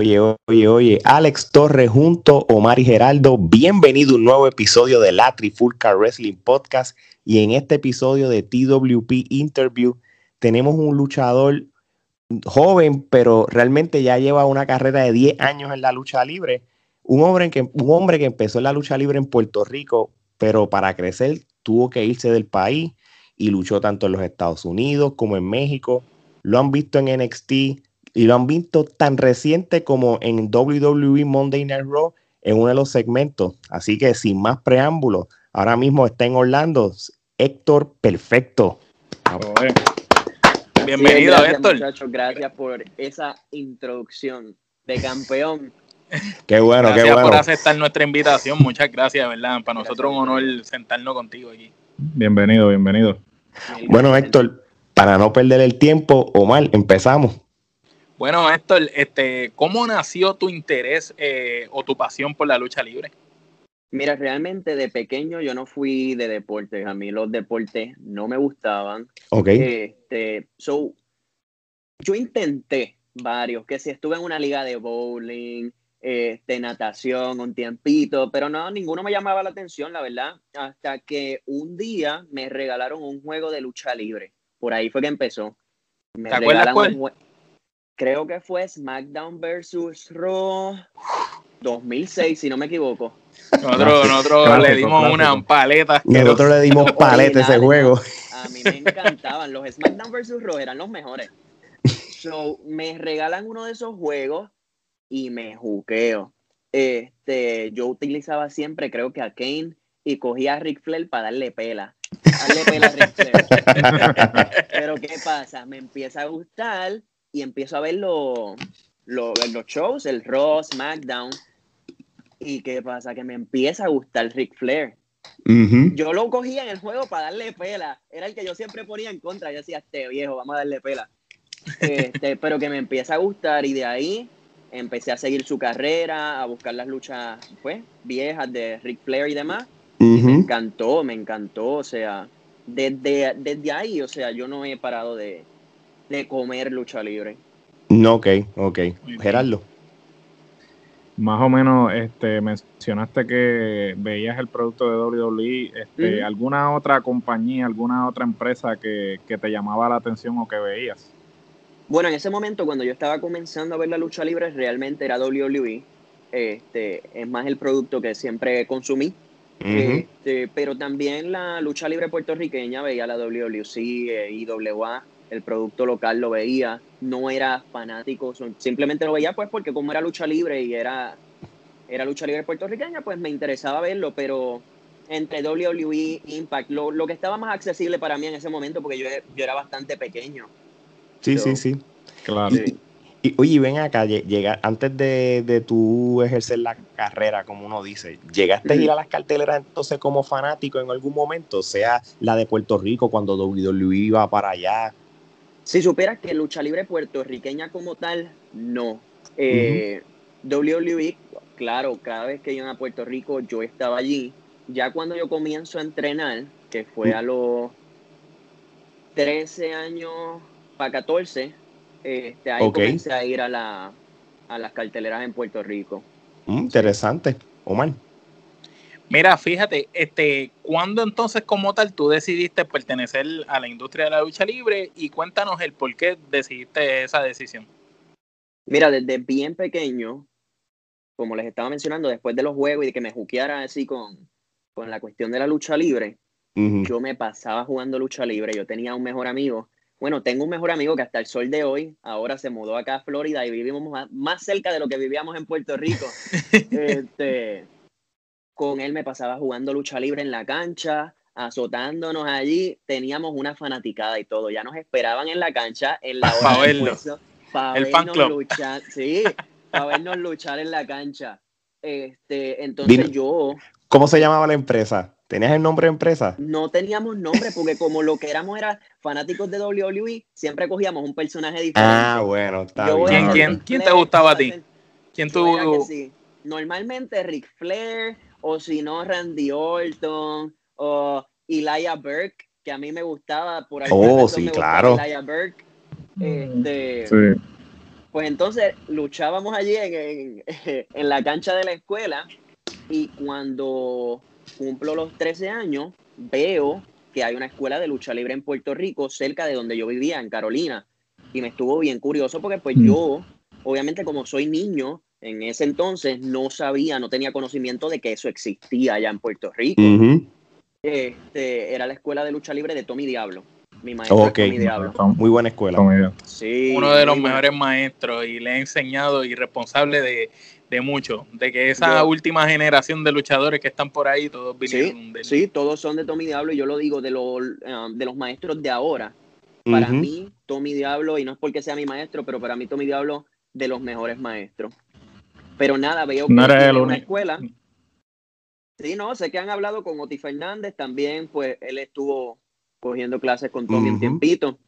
Oye, oye, oye, Alex Torres junto a Omar y Geraldo, bienvenido a un nuevo episodio de la Trifulca Wrestling Podcast y en este episodio de TWP Interview tenemos un luchador joven, pero realmente ya lleva una carrera de 10 años en la lucha libre, un hombre que, un hombre que empezó en la lucha libre en Puerto Rico, pero para crecer tuvo que irse del país y luchó tanto en los Estados Unidos como en México. Lo han visto en NXT y lo han visto tan reciente como en WWE Monday Night Raw en uno de los segmentos. Así que sin más preámbulos, ahora mismo está en Orlando Héctor Perfecto. Bienvenido, Héctor. Muchachos, gracias por esa introducción de campeón. Qué bueno, qué bueno. por aceptar nuestra invitación. Muchas gracias, ¿verdad? Para nosotros es un honor sentarnos contigo aquí. Bienvenido, bienvenido. Bueno, Héctor, para no perder el tiempo, Omar, empezamos. Bueno, Héctor, este, ¿cómo nació tu interés eh, o tu pasión por la lucha libre? Mira, realmente de pequeño yo no fui de deportes. A mí los deportes no me gustaban. Ok. Este, so, yo intenté varios, que si estuve en una liga de bowling, este, natación, un tiempito, pero no, ninguno me llamaba la atención, la verdad, hasta que un día me regalaron un juego de lucha libre. Por ahí fue que empezó. Me ¿Te acuerdas cuál? Creo que fue SmackDown versus Raw 2006, si no me equivoco. Nosotros, nosotros le dimos una paleta. Nosotros le dimos paleta a ese juego. A mí me encantaban. Los SmackDown vs. Raw eran los mejores. So, me regalan uno de esos juegos y me juqueo. Este, yo utilizaba siempre, creo que a Kane, y cogía a Ric Flair para darle pela. Darle pela a Ric Flair. Pero ¿qué pasa? Me empieza a gustar y empiezo a ver los shows, el Raw, SmackDown, ¿Y qué pasa? Que me empieza a gustar Ric Flair. Yo lo cogía en el juego para darle pela. Era el que yo siempre ponía en contra. Yo decía, este viejo, vamos a darle pela. Este, pero que me empieza a gustar y de ahí empecé a seguir su carrera, a buscar las luchas pues, viejas de Ric Flair y demás. Me encantó, me encantó. O sea, desde, desde ahí, o sea, yo no he parado de, de comer lucha libre. No, ok, ok. Gerardo más o menos este, mencionaste que veías el producto de WWE. Este, ¿Alguna otra compañía, alguna otra empresa que, te llamaba la atención o que veías? Bueno, en ese momento, cuando yo estaba comenzando a ver la lucha libre, realmente era WWE. Este, es más el producto que siempre consumí. este, pero también la lucha libre puertorriqueña veía la WWC, eh, IWA, el producto local lo veía, no era fanático, simplemente lo veía pues porque como era lucha libre y era, era lucha libre puertorriqueña, pues me interesaba verlo, pero entre WWE, Impact, lo, que estaba más accesible para mí en ese momento, porque yo, yo era bastante pequeño. Sí, sí, sí. Claro. Y, oye, ven acá, llega, antes de, de tú ejercer la carrera, como uno dice, ¿llegaste a ir a las carteleras entonces como fanático en algún momento? Sea la de Puerto Rico cuando WWE iba para allá, si supieras que lucha libre puertorriqueña como tal, no. Eh, WWE, claro, cada vez que iban a Puerto Rico yo estaba allí. Ya cuando yo comienzo a entrenar, que fue a los 13 años para 14, este, ahí comencé a ir a, la, a las carteleras en Puerto Rico. Mm, interesante. Omar. Mira, fíjate, este, ¿cuándo entonces como tal tú decidiste pertenecer a la industria de la lucha libre? Y cuéntanos el por qué decidiste esa decisión. Mira, desde bien pequeño, como les estaba mencionando, después de los juegos y de que me juqueara así con, con la cuestión de la lucha libre, yo me pasaba jugando lucha libre. Yo tenía un mejor amigo. Bueno, tengo un mejor amigo que hasta el sol de hoy, ahora se mudó acá a Florida y vivimos más, más cerca de lo que vivíamos en Puerto Rico. este, con él me pasaba jugando lucha libre en la cancha, azotándonos allí. Teníamos una fanaticada y todo. Ya nos esperaban en la cancha en la hora de para el vernos luchar. Sí, para vernos luchar en la cancha. Este, entonces yo. ¿Cómo se llamaba la empresa? ¿Tenías el nombre de empresa? No teníamos nombre porque como lo que éramos era fanáticos de WWE, siempre cogíamos un personaje diferente. Ah, bueno, está bien. ¿Quién, quién, te gustaba a ti? ¿Quién tú? Normalmente Ric Flair, o si no Randy Orton o Elijah Burke, que a mí me gustaba por algún Oh, sí, claro. Elijah Burke. Este, Pues entonces luchábamos allí en, en, la cancha de la escuela y cuando cumplo los 13 años, veo que hay una escuela de lucha libre en Puerto Rico cerca de donde yo vivía, en Carolina. Y me estuvo bien curioso porque pues mm. yo, obviamente como soy niño, en ese entonces no sabía, no tenía conocimiento de que eso existía allá en Puerto Rico. este, era la escuela de lucha libre de Tommy Diablo. Mi maestro Diablo. Muy buena escuela. Sí, Uno de los mejores maestros y le he enseñado y responsable de, de mucho, de que esa última generación de luchadores que están por ahí, todos vinieron de Sí, todos son de Tommy Diablo y yo lo digo de, los, um, de los maestros de ahora. Para mí, Tommy Diablo, y no es porque sea mi maestro, pero para mí Tommy Diablo, de los mejores maestros. Pero nada, veo que en una escuela. Sí, no, sé que han hablado con Oti Fernández, también pues él estuvo cogiendo clases con Tommy un tiempito.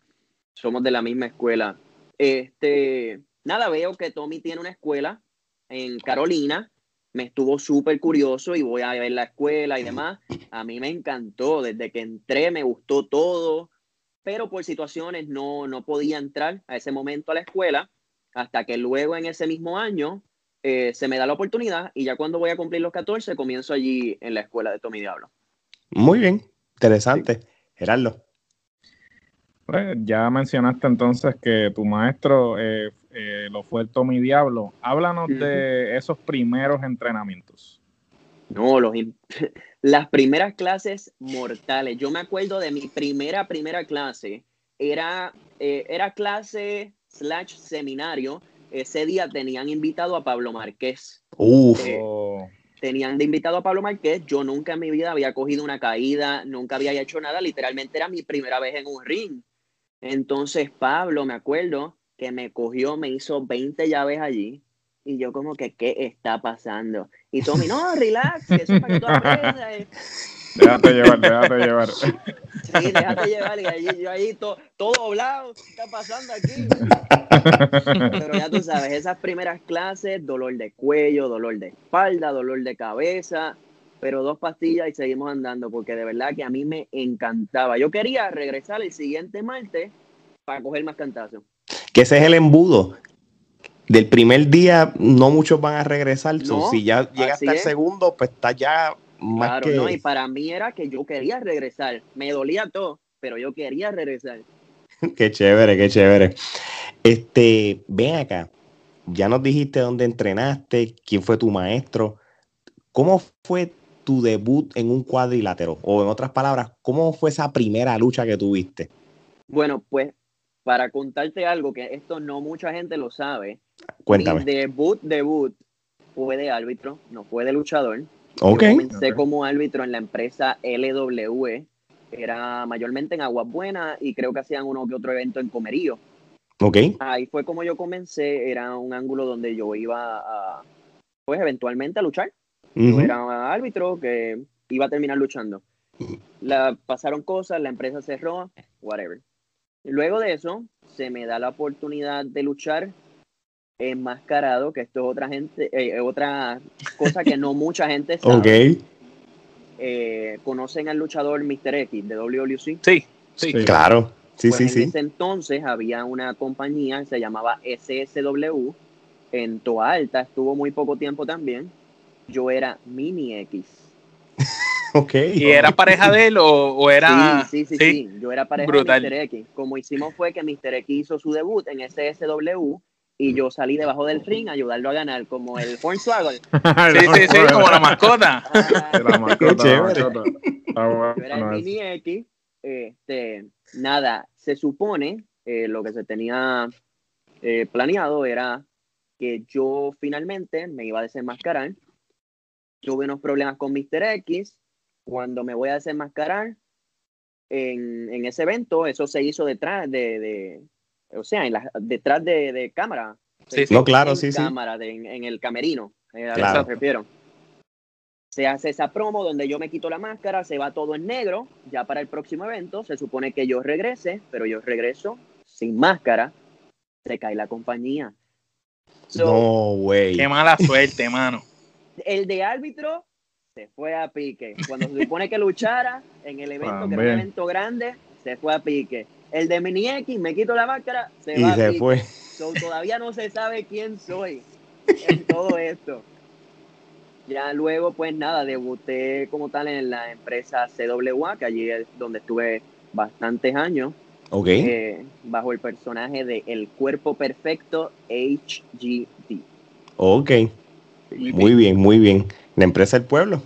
Somos de la misma escuela. Este, nada, veo que Tommy tiene una escuela en Carolina. Me estuvo súper curioso y voy a ver la escuela y demás. A mí me encantó. Desde que entré me gustó todo, pero por situaciones no, no podía entrar a ese momento a la escuela hasta que luego en ese mismo año eh, se me da la oportunidad y ya cuando voy a cumplir los 14 comienzo allí en la escuela de Tommy Diablo. Muy bien, interesante. Gerardo. Pues, ya mencionaste entonces que tu maestro eh, eh, lo fue el Tommy Diablo. Háblanos de esos primeros entrenamientos. No, los, las primeras clases mortales. Yo me acuerdo de mi primera, primera clase. Era, eh, era clase slash seminario. Ese día tenían invitado a Pablo Márquez. Uf. Oh tenían de invitado a Pablo Márquez. Yo nunca en mi vida había cogido una caída, nunca había hecho nada. Literalmente era mi primera vez en un ring. Entonces Pablo, me acuerdo que me cogió, me hizo 20 llaves allí. Y yo como que, ¿qué está pasando? Y Tommy, no, relax, que eso es para que tú aprendas. Déjate llevar, déjate llevar. Sí, déjate llevar. Y allí, yo ahí todo, todo doblado. ¿Qué está pasando aquí? Pero ya tú sabes, esas primeras clases, dolor de cuello, dolor de espalda, dolor de cabeza, pero dos pastillas y seguimos andando, porque de verdad que a mí me encantaba. Yo quería regresar el siguiente martes para coger más cantazos. Que ese es el embudo. Del primer día no muchos van a regresar. si ya llegaste al segundo, pues está ya claro, no, y para mí era que yo quería regresar. Me dolía todo, pero yo quería regresar. qué chévere, qué chévere. Este, ven acá. Ya nos dijiste dónde entrenaste, quién fue tu maestro. ¿Cómo fue tu debut en un cuadrilátero? O en otras palabras, ¿cómo fue esa primera lucha que tuviste? Bueno, pues para contarte algo que esto no mucha gente lo sabe. Cuéntame. Mi debut, debut fue de árbitro, no fue de luchador. Okay. comencé como árbitro en la empresa LWE, era mayormente en Aguas Buenas y creo que hacían uno que otro evento en Comerío. Ok. Ahí fue como yo comencé, era un ángulo donde yo iba a, pues eventualmente a luchar. Yo era árbitro que iba a terminar luchando. La, pasaron cosas, la empresa cerró, whatever. Luego de eso, se me da la oportunidad de luchar enmascarado, que esto es otra gente, eh, otra cosa que no mucha gente sabe. Eh, ¿Conocen al luchador Mr. X de WWC? Sí, sí. Claro. Sí, pues sí, sí. En ese entonces había una compañía, se llamaba SSW, en Toa Alta, estuvo muy poco tiempo también. Yo era Mini X. ok. ¿Y era pareja de él o, era...? Sí, sí, sí, Yo era pareja de Mr. X. Como hicimos fue que Mr. X hizo su debut en SSW y yo salí debajo del ring a ayudarlo a ganar, como el Hornswoggle. sí, sí, sí, como la mascota. la mascota, Yo era el mini X. Este, nada, se supone, eh, lo que se tenía eh, planeado era que yo finalmente me iba a desenmascarar. Tuve unos problemas con Mr. X. Cuando me voy a desenmascarar, en, en ese evento, eso se hizo detrás de, o sea, en la, detrás de, cámara. Sí, sí. No, claro, sí, cámara, sí. en, el camerino. Eh, claro. Se hace esa promo donde yo me quito la máscara, se va todo en negro. Ya para el próximo evento se supone que yo regrese, pero yo regreso sin máscara. Se cae la compañía. no, güey. Qué mala suerte, mano. El de árbitro se fue a pique. Cuando se supone que luchara en el evento, que era un evento grande, se fue a pique el de Mini X, me quito la máscara, se y va se fue. todavía no se sabe quién soy en todo esto. Ya luego, pues nada, debuté como tal en la empresa CWA, que allí es donde estuve bastantes años. Ok. eh, bajo el personaje de El Cuerpo Perfecto HGT, Ok. Muy bien, muy bien. La empresa del pueblo.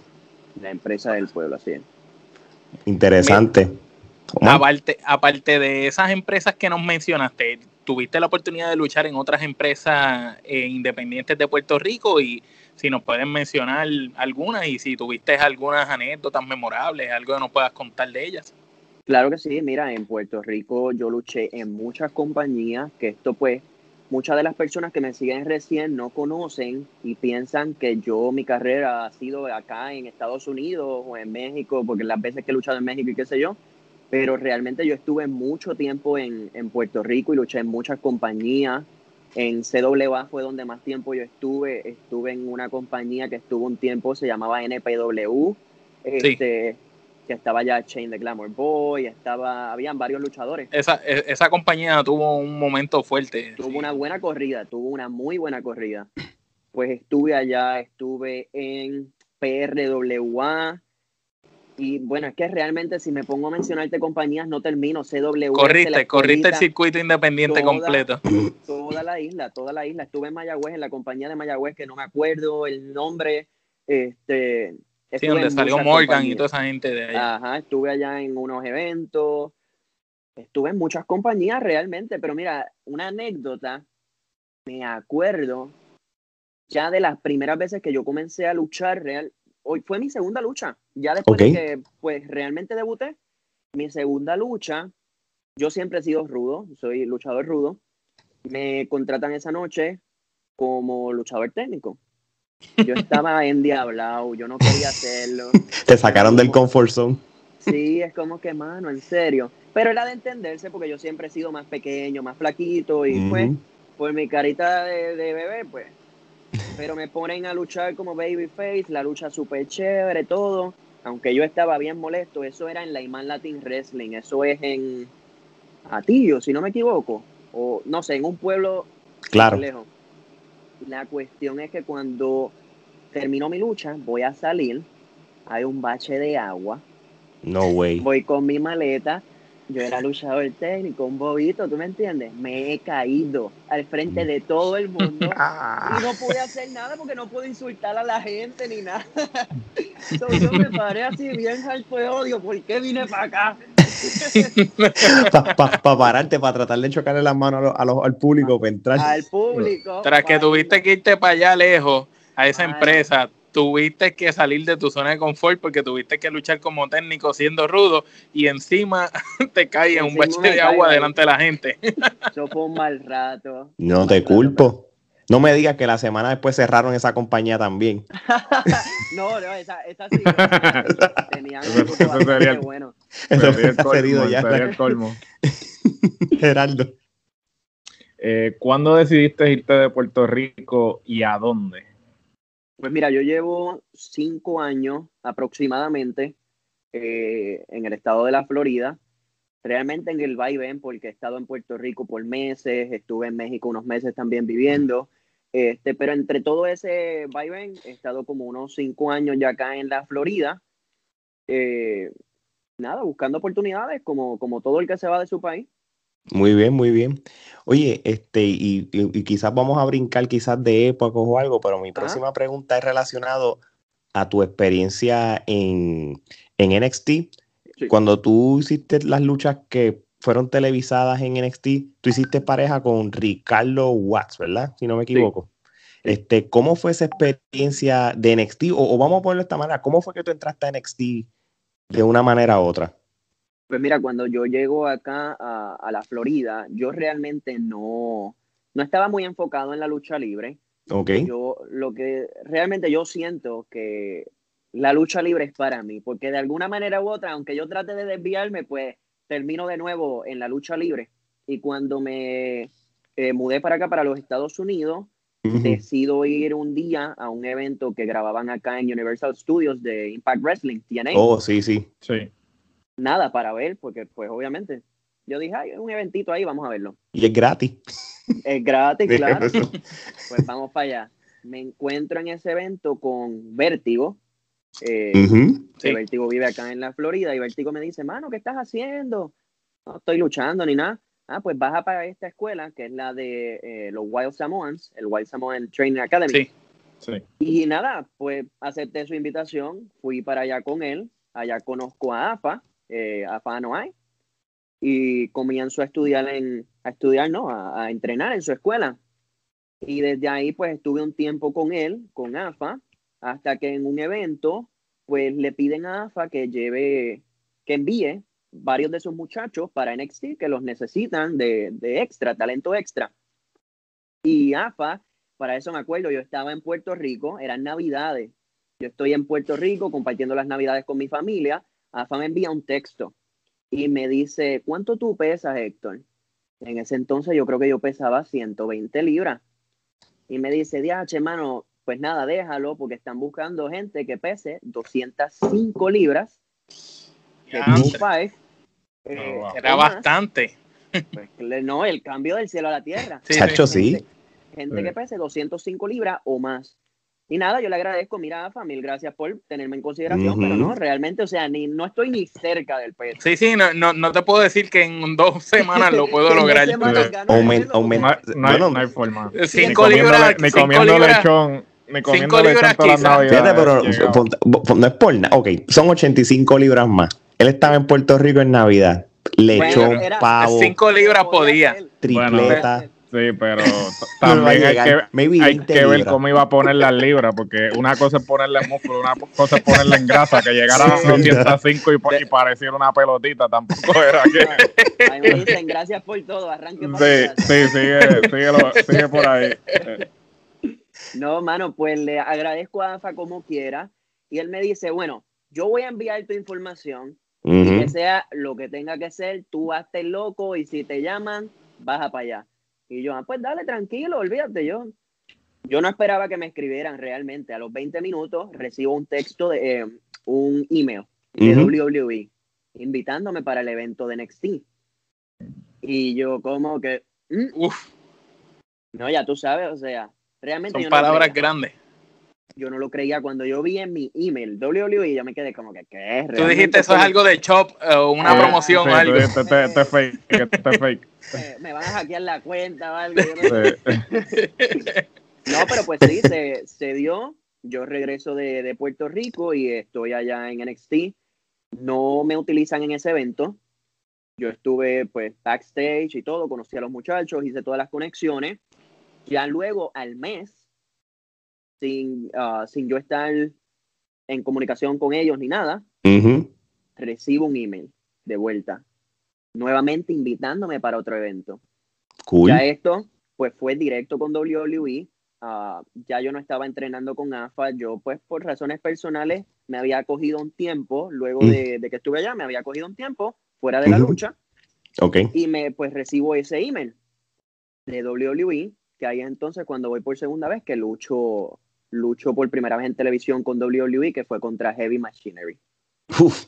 la empresa del pueblo, así es. Interesante. Aparte, aparte de esas empresas que nos mencionaste, ¿tuviste la oportunidad de luchar en otras empresas eh, independientes de Puerto Rico? Y si nos pueden mencionar algunas y si tuviste algunas anécdotas memorables, algo que nos puedas contar de ellas. Claro que sí, mira, en Puerto Rico yo luché en muchas compañías, que esto pues muchas de las personas que me siguen recién no conocen y piensan que yo mi carrera ha sido acá en Estados Unidos o en México, porque las veces que he luchado en México y qué sé yo, pero realmente yo estuve mucho tiempo en, en Puerto Rico y luché en muchas compañías. En CWA fue donde más tiempo yo estuve. Estuve en una compañía que estuvo un tiempo, se llamaba NPW. Este, que estaba ya Chain the Glamour Boy, estaba, habían varios luchadores. Esa, e- esa compañía tuvo un momento fuerte. Tuvo sí. una buena corrida, tuvo una muy buena corrida. Pues estuve allá, estuve en PRWA. Y bueno, es que realmente si me pongo a mencionarte compañías no termino. CW. Corriste, corriste el circuito independiente toda- completo. Toda la isla, toda la isla. Estuve en Mayagüez, en la compañía de Mayagüez, que no me acuerdo el nombre. Este, Sí, donde salió Morgan y compañías. toda esa gente de allá. Ajá, estuve allá en unos eventos, estuve en muchas compañías realmente, pero mira, una anécdota, me acuerdo ya de las primeras veces que yo comencé a luchar real, hoy fue mi segunda lucha, ya después de que pues realmente debuté, mi segunda lucha, yo siempre he sido rudo, soy luchador rudo, me contratan esa noche como luchador técnico. Yo estaba endiablado, yo no quería hacerlo. Te sacaron del comfort zone. Sí, es como que, mano, en serio. Pero era de entenderse porque yo siempre he sido más pequeño, más flaquito y pues Ujú. por mi carita de, de bebé, pues. Pero me ponen a luchar como babyface, la lucha súper chévere, todo. Aunque yo estaba bien molesto, eso era en la Iman Latin Wrestling, eso es en Atillo, si no me equivoco. O no sé, en un pueblo Claro. lejos. La cuestión es que cuando termino mi lucha, voy a salir, hay un bache de agua, No way. voy con mi maleta, yo era luchador técnico, un bobito, ¿tú me entiendes? Me he caído al frente de todo el mundo Ah. y no pude hacer nada porque no pude insultar a la gente ni nada. Yo me paré así bien de odio, ¿por qué vine para acá? Para pararte, para tratar de chocarle las manos a los- al público, para entrar. Al público. Tras que pa- tuviste que irte para allá lejos, a esa Ay. empresa, tuviste que salir de tu zona de confort porque tuviste que luchar como técnico siendo rudo y encima te caes en un bache de agua ahí. delante de la gente. Eso fue un mal rato. No te rato, culpo. No me digas que la semana después cerraron esa compañía también. No, no, esa, esa sí. Tenían Eso- sería el- bueno. Eso Sería el colmo, ya. sería el colmo. Geraldo. Eh, ¿Cuándo decidiste irte de Puerto Rico y a dónde? Pues mira, yo llevo cinco años aproximadamente eh, en el estado de la Florida. Realmente en el vaivén, porque he estado en Puerto Rico por meses, estuve en México unos meses también viviendo. Este, pero entre todo ese vaivén, he estado como unos cinco años ya acá en la Florida. Eh, nada, buscando oportunidades, como, como todo el que se va de su país. Muy bien, muy bien. Oye, este, y, y- y quizás vamos a brincar quizás de épocas o algo, pero mi próxima pregunta es relacionado a tu experiencia en, en NXT. Sí. Cuando tú hiciste las luchas que fueron televisadas en NXT, tú hiciste pareja con Ricardo Watts, ¿verdad? Si no me equivoco. Este, ¿cómo fue esa experiencia de NXT? O, o vamos a ponerlo de esta manera, ¿cómo fue que tú entraste a NXT de una manera u otra? Pues mira, cuando yo llego acá a, a la Florida, yo realmente no, no estaba muy enfocado en la lucha libre. ¿Ok? Yo lo que realmente yo siento que la lucha libre es para mí, porque de alguna manera u otra, aunque yo trate de desviarme, pues termino de nuevo en la lucha libre. Y cuando me eh, mudé para acá, para los Estados Unidos, decido ir un día a un evento que grababan acá en Universal Studios de Impact Wrestling, TNA. Oh, sí, sí. Sí. Nada para ver, porque pues obviamente yo dije, ay, un eventito ahí, vamos a verlo. Y es gratis. Es gratis, claro. Pues vamos para allá. Me encuentro en ese evento con Vértigo. Eh, Vértigo vive acá en la Florida y Vértigo me dice, mano, ¿qué estás haciendo? No estoy luchando ni nada. Ah, pues baja para esta escuela, que es la de eh, los Wild Samoans, el Wild Samoan Training Academy. Sí. Sí. Y nada, pues acepté su invitación, fui para allá con él, allá conozco a AFA, AFA hay y comienzo a estudiar en, a estudiar, no, a, entrenar en su escuela. Y desde ahí pues estuve un tiempo con él, con AFA, hasta que en un evento pues le piden a AFA que lleve, que envíe varios de sus muchachos para NXT que los necesitan de, de extra, talento extra. Y AFA, para eso me acuerdo, yo estaba en Puerto Rico, eran navidades. Yo estoy en Puerto Rico compartiendo las navidades con mi familia. AFA me envía un texto y me dice, ¿cuánto tú pesas, Héctor? En ese entonces yo creo que yo pesaba 120 libras. Y me dice, diache, hermano, pues nada, déjalo, porque están buscando gente que pese 205 libras. Que eh, Era bastante. Pues, no, el cambio del cielo a la tierra. Sí, sí. Gente, que pese 205 libras o más. Y nada, yo le agradezco, mira, Afa, mil gracias por tenerme en consideración, pero no, realmente, o sea, ni, no estoy ni cerca del peso. Sí, sí, no, no, no te puedo decir que en dos semanas lo puedo lograr. no, hay, forma. Cinco libras. Ni comiendo lechón. Ni comiendo lechón todas las navidades. pero no es por nada. Ok, son 85 libras más. Él estaba en Puerto Rico en Navidad. Lechón, pavo. Cinco libras podía. Tripleta. Sí, pero también hay que, hay que ver cómo iba a poner las libras, porque una cosa es ponerle músculo, una cosa es ponerle en grasa, que llegara a 205 y, y pareciera una pelotita, tampoco era que... Ahí me dicen, gracias por todo, arranque Sí, sí, sigue, sigue por ahí. No, mano, pues le agradezco a AFA como quiera, y él me dice, bueno, yo voy a enviar tu información, y que sea lo que tenga que ser, tú hazte loco, y si te llaman, baja para allá y yo, ah, pues dale, tranquilo, olvídate, yo. Yo no esperaba que me escribieran realmente. A los 20 minutos recibo un texto, de eh, un email de WWE invitándome para el evento de NXT. Y yo como que... Mm". Uf. No, ya tú sabes, o sea, realmente... Son palabras grandes. Yo no lo creía cuando yo vi en mi email WWE, yo me quedé como que, ¿qué es? Tú dijiste eso es algo de shop o una ah, promoción o algo. Te, te, fake, te fake. me van a hackear la cuenta o algo. no, pero pues sí, se, dio. Yo regreso de, Puerto Rico y estoy allá en NXT. No me utilizan en ese evento. Yo estuve pues backstage y todo, conocí a los muchachos, hice todas las conexiones. Ya luego al mes, sin, ah, sin yo estar en comunicación con ellos ni nada, recibo un email de vuelta nuevamente invitándome para otro evento. Cool. Ya esto, pues fue directo con WWE. Ah, ya yo no estaba entrenando con AFA, yo pues por razones personales me había cogido un tiempo, luego mm. de, que estuve allá, me había cogido un tiempo fuera de la lucha. Ok. Y me pues recibo ese email de WWE, que ahí entonces cuando voy por segunda vez que lucho, lucho por primera vez en televisión con WWE, que fue contra Heavy Machinery. Uf.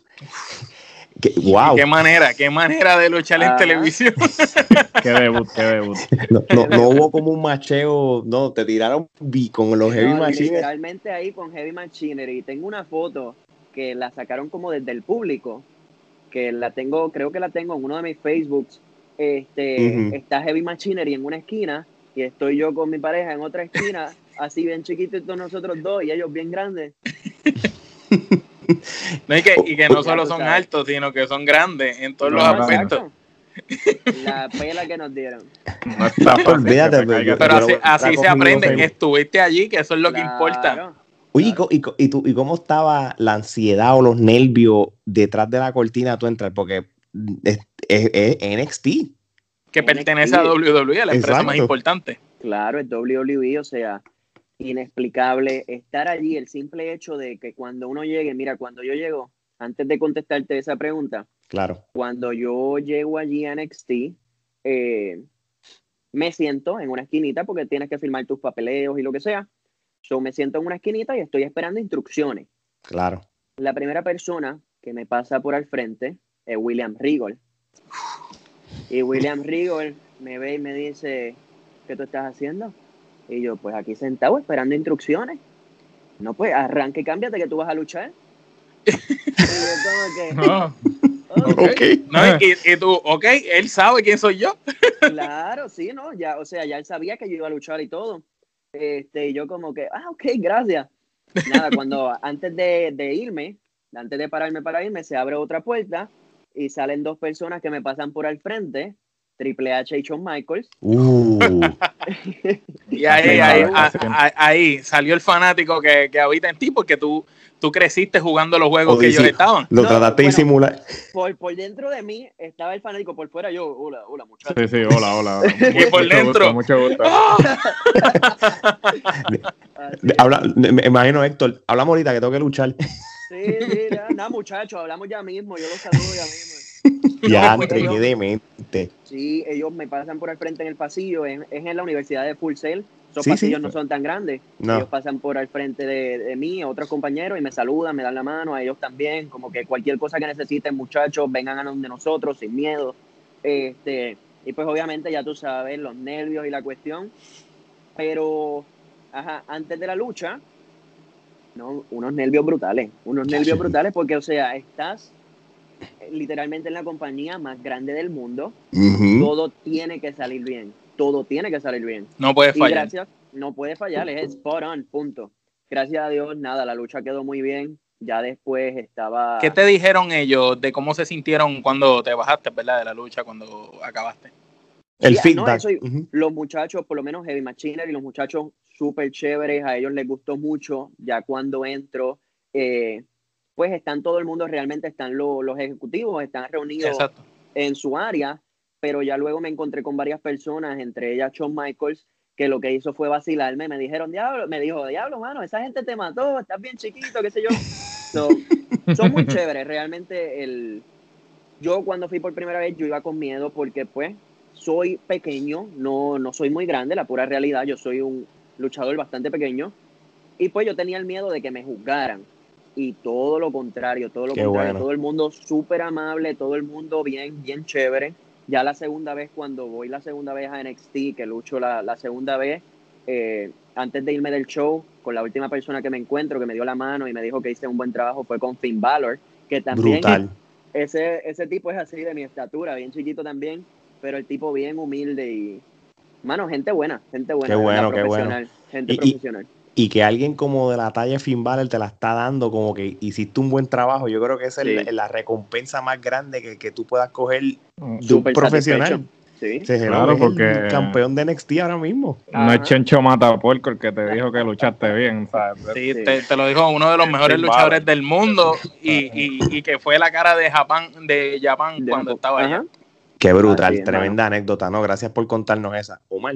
Qué, wow. qué manera, qué manera de luchar en televisión. qué debut, qué debut. No, no, hubo como un macheo, no, te tiraron con los Heavy Machinery. Literalmente ahí con Heavy Machinery. Tengo una foto que la sacaron como desde el público, que la tengo, creo que la tengo en uno de mis Facebooks. Este, Está Heavy Machinery en una esquina y estoy yo con mi pareja en otra esquina, así bien chiquitos nosotros dos y ellos bien grandes. No, y, que, y que no solo son altos, sino que son grandes en todos los aspectos. La pela que nos dieron. Olvídate, pero, así, así se aprende. Estuviste allí, que eso es lo que importa. Oye, ¿y, y, tú, ¿y cómo estaba la ansiedad o los nervios detrás de la cortina tú entrar? Porque es, es, NXT. Que pertenece a WWE, la empresa más importante. Claro, es WWE, o sea, inexplicable estar allí, el simple hecho de que cuando uno llegue, mira, cuando yo llego, antes de contestarte esa pregunta, claro. cuando yo llego allí a NXT, eh, me siento en una esquinita porque tienes que firmar tus papeleos y lo que sea. Yo me siento en una esquinita y estoy esperando instrucciones. Claro. La primera persona que me pasa por al frente es William Regal. Y William Regal me ve y me dice, ¿qué tú estás haciendo? Y yo, pues aquí sentado esperando instrucciones. No, pues arranque, cámbiate que tú vas a luchar. y yo como que, Ah, ok. Ok. No, y, y tú, ok, él sabe quién soy yo. Claro, sí, ¿no? Ya, o sea, ya él sabía que yo iba a luchar y todo. Este, y yo como que, ah, ok, gracias. Nada, cuando antes de, de irme, antes de pararme para irme, se abre otra puerta y salen dos personas que me pasan por al frente, Triple H y Shawn Michaels. Uh, Y ahí, ahí, claro, a- sí. a- ahí salió el fanático que, que habita en ti porque tú, tú creciste jugando los juegos O que ellos estaban. lo No, trataste de bueno. disimular. Por, por dentro de mí estaba el fanático, por fuera yo, hola, hola, muchachos. Sí, sí, hola, hola. Y por Mucho dentro. gusto, mucho habla- me imagino, Héctor, hablamos ahorita que tengo que luchar. Sí, sí, ya, nada, muchachos, hablamos ya mismo, yo los saludo ya mismo. Ya, pues, entre ellos- qué demente. Sí, ellos me pasan por al frente en el pasillo, es, es en la Universidad de Full Sail, esos Sí, sí. pasillos no son tan grandes, No. ellos pasan por al frente de, de mí, otros compañeros, y me saludan, me dan la mano, a ellos también, como que cualquier cosa que necesiten, muchachos, vengan a donde nosotros, sin miedo. Este, y pues obviamente ya tú sabes, los nervios y la cuestión, pero, ajá, antes de la lucha, no, unos nervios brutales, unos nervios brutales porque, o sea, estás literalmente en la compañía más grande del mundo, todo tiene que salir bien, todo tiene que salir bien. No puedes Y fallar. gracias, no puede fallar, es spot on, punto. Gracias a Dios, nada, la lucha quedó muy bien. Ya después estaba. ¿Qué te dijeron ellos de cómo se sintieron cuando te bajaste, verdad, de la lucha, cuando acabaste? El Sí, no, feedback. eso- Ujú. Los muchachos, por lo menos Heavy Machinery, los muchachos súper chéveres, a ellos les gustó mucho. Ya cuando entro, eh, pues están todo el mundo, realmente están lo- los ejecutivos, están reunidos Exacto. en su área, pero ya luego me encontré con varias personas, entre ellas Shawn Michaels, que lo que hizo fue vacilarme, me dijeron, diablo, me dijo, diablo, mano, esa gente te mató, estás bien chiquito, qué sé yo. So, son muy chéveres, realmente el... Yo cuando fui por primera vez, yo iba con miedo porque pues soy pequeño, no, no soy muy grande, la pura realidad, yo soy un luchador bastante pequeño, y pues yo tenía el miedo de que me juzgaran. Y todo lo contrario, todo lo Qué contrario, bueno. todo el mundo súper amable, todo el mundo bien, bien chévere. Ya la segunda vez, cuando voy la segunda vez a NXT, que lucho la, la segunda vez, eh, antes de irme del show, con la última persona que me encuentro, que me dio la mano y me dijo que hice un buen trabajo, fue con Finn Balor, que también Brutal. ese, ese tipo es así de mi estatura, bien chiquito también, pero el tipo bien humilde y, mano, gente buena, gente buena. Qué bueno, qué bueno. Gente y- profesional. Y que alguien como de la talla Finn Balor te la está dando, como que hiciste un buen trabajo. Yo creo que esa es Sí. la, la recompensa más grande que, que tú puedas coger de un profesional. Sí. Claro, es el porque- campeón de NXT ahora mismo. No Ajá. es Chencho Matapuerco el que te dijo que luchaste bien, ¿sabes? Sí, Sí. Te, te lo dijo uno de los mejores Sí, luchadores vale. del mundo y, y, y que fue la cara de Japón, de Japón De cuando estaba allá. Qué brutal, Así tremenda anécdota, ¿no? Gracias por contarnos esa. Omar.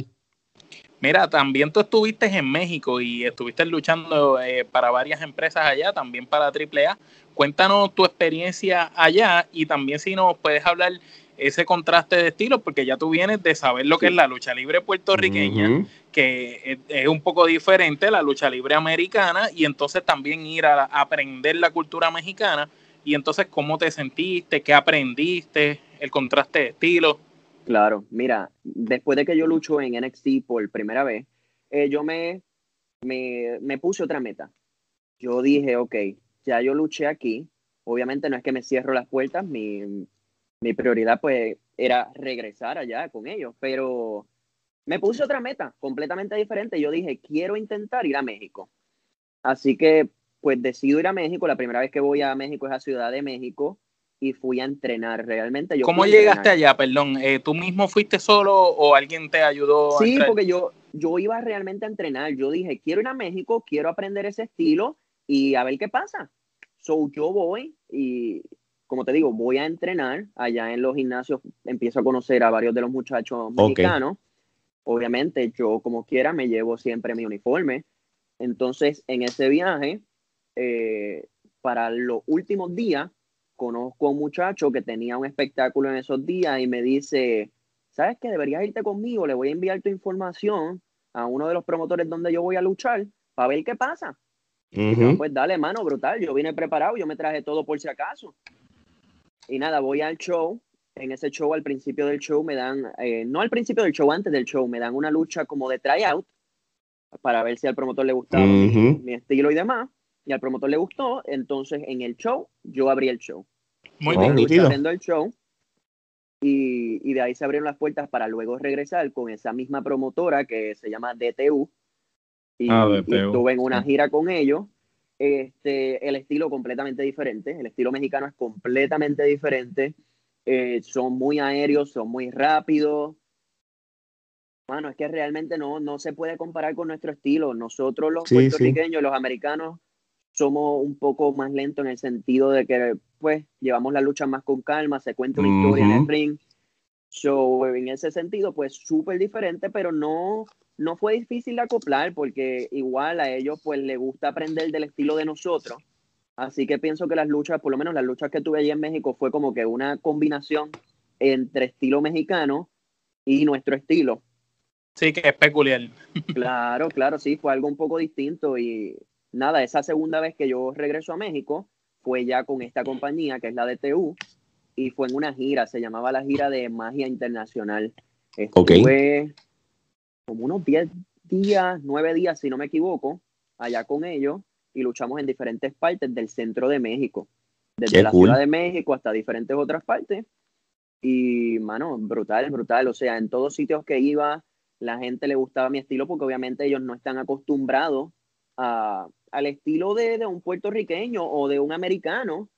Mira, también tú estuviste en México y estuviste luchando eh, para varias empresas allá, también para AAA. Cuéntanos tu experiencia allá y también si nos puedes hablar ese contraste de estilos, porque ya tú vienes de saber lo que es la lucha libre puertorriqueña, que es, un poco diferente la lucha libre americana, y entonces también ir a, a aprender la cultura mexicana, y entonces cómo te sentiste, qué aprendiste, el contraste de estilos. Claro, mira, después de que yo lucho en NXT por primera vez, eh, yo me, me, me puse otra meta. Yo dije, ok, ya yo luché aquí, obviamente no es que me cierro las puertas, mi, mi prioridad pues era regresar allá con ellos, pero me puse otra meta completamente diferente. Yo dije, quiero intentar ir a México. Así que pues decido ir a México, la primera vez que voy a México es a Ciudad de México y fui a entrenar realmente. Yo ¿Cómo a llegaste entrenar. allá? Perdón, eh, ¿tú mismo fuiste solo o alguien te ayudó? a Sí, entrar? porque yo, yo iba realmente a entrenar. Yo dije, quiero ir a México, quiero aprender ese estilo y a ver qué pasa. So, yo voy y, como te digo, voy a entrenar allá en los gimnasios. Empiezo a conocer a varios de los muchachos mexicanos. Obviamente, yo como quiera me llevo siempre mi uniforme. Entonces, en ese viaje, eh, para los últimos días, conozco a un muchacho que tenía un espectáculo en esos días y me dice, ¿sabes qué? Deberías irte conmigo, le voy a enviar tu información a uno de los promotores donde yo voy a luchar para ver qué pasa. Y yo, pues dale, mano, brutal, yo vine preparado, yo me traje todo por si acaso. Y nada, voy al show en ese show, al principio del show, me dan, eh, no al principio del show, antes del show, me dan una lucha como de tryout para ver si al promotor le gustaba mi, estilo y demás. Y al promotor le gustó, entonces en el show, yo abrí el show. Muy bien, abriendo el show. Y, y, de ahí se abrieron las puertas para luego regresar con esa misma promotora que se llama DTU. Y, ah, estuve en una gira con ellos. Este, el estilo completamente diferente. El estilo mexicano es completamente diferente. Eh, son muy aéreos, son muy rápidos. Bueno, es que realmente no, no se puede comparar con nuestro estilo. Nosotros los puertorriqueños, los americanos, somos un poco más lentos en el sentido de que pues llevamos la lucha más con calma, se cuenta una historia en el ring. So, en ese sentido, pues súper diferente, pero no, no fue difícil de acoplar porque igual a ellos pues les gusta aprender del estilo de nosotros Así que pienso que las luchas, por lo menos las luchas que tuve allí en México, fue como que una combinación entre estilo mexicano y nuestro estilo. Sí, que es peculiar. Claro, claro, sí, fue algo un poco distinto y nada, esa segunda vez que yo regreso a México fue ya con esta compañía que es la DTU y fue en una gira, se llamaba la gira de Magia Internacional. Estuve como unos 10 días, 9 días, si no me equivoco, allá con ellos y luchamos en diferentes partes del centro de México, desde la Ciudad de México hasta diferentes otras partes. Y, mano, brutal, brutal. O sea, en todos sitios que iba, la gente le gustaba mi estilo porque obviamente ellos no están acostumbrados a, al estilo de, de un puertorriqueño o de un americano,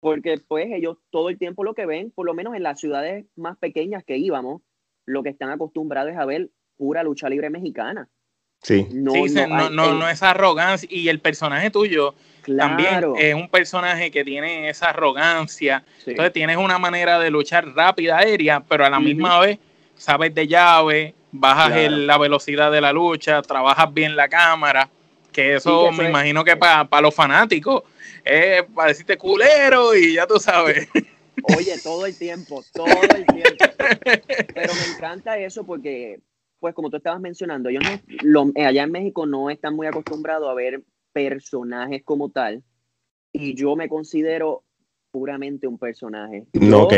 porque pues ellos todo el tiempo lo que ven, por lo menos en las ciudades más pequeñas que íbamos, lo que están acostumbrados es a ver pura lucha libre mexicana. Sí, no, no, no, no, es arrogancia. Y el personaje tuyo también es un personaje que tiene esa arrogancia. Entonces tienes una manera de luchar rápida, aérea, pero a la misma vez sabes de llave, bajas la velocidad de la lucha, trabajas bien la cámara. Que eso me imagino que para los fanáticos es para decirte culero y ya tú sabes. Oye, todo el tiempo, todo el tiempo. Pero me encanta eso porque pues como tú estabas mencionando, ellos eh, allá en México no están muy acostumbrados a ver personajes como tal. Y yo me considero puramente un personaje. no ok.